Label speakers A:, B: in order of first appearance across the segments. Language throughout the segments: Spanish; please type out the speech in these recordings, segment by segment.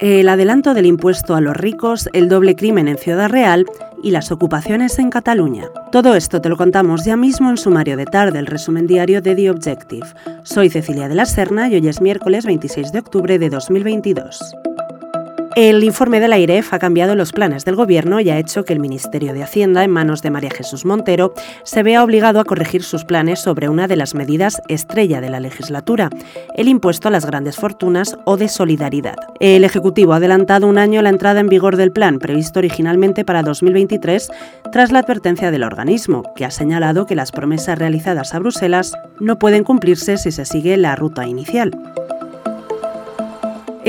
A: el adelanto del impuesto a los ricos, el doble crimen en Ciudad Real y las ocupaciones en Cataluña. Todo esto te lo contamos ya mismo en sumario de tarde, el resumen diario de The Objective. Soy Cecilia de la Serna y hoy es miércoles 26 de octubre de 2022. El informe de la IREF ha cambiado los planes del Gobierno y ha hecho que el Ministerio de Hacienda, en manos de María Jesús Montero, se vea obligado a corregir sus planes sobre una de las medidas estrella de la legislatura, el impuesto a las grandes fortunas o de solidaridad. El Ejecutivo ha adelantado un año la entrada en vigor del plan, previsto originalmente para 2023, tras la advertencia del organismo, que ha señalado que las promesas realizadas a Bruselas no pueden cumplirse si se sigue la ruta inicial.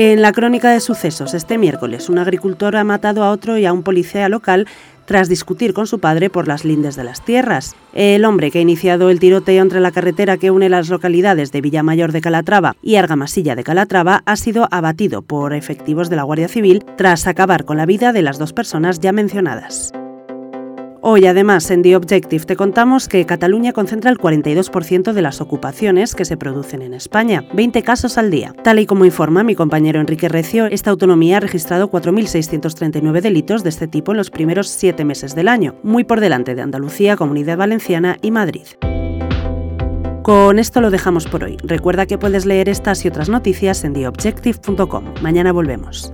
A: En la crónica de sucesos, este miércoles, un agricultor ha matado a otro y a un policía local tras discutir con su padre por las lindes de las tierras. El hombre que ha iniciado el tiroteo entre la carretera que une las localidades de Villamayor de Calatrava y Argamasilla de Calatrava ha sido abatido por efectivos de la Guardia Civil tras acabar con la vida de las dos personas ya mencionadas. Hoy, además, en The Objective te contamos que Cataluña concentra el 42% de las ocupaciones que se producen en España, 20 casos al día. Tal y como informa mi compañero Enrique Recio, esta autonomía ha registrado 4.639 delitos de este tipo en los primeros siete meses del año, muy por delante de Andalucía, Comunidad Valenciana y Madrid. Con esto lo dejamos por hoy. Recuerda que puedes leer estas y otras noticias en theobjective.com. Mañana volvemos.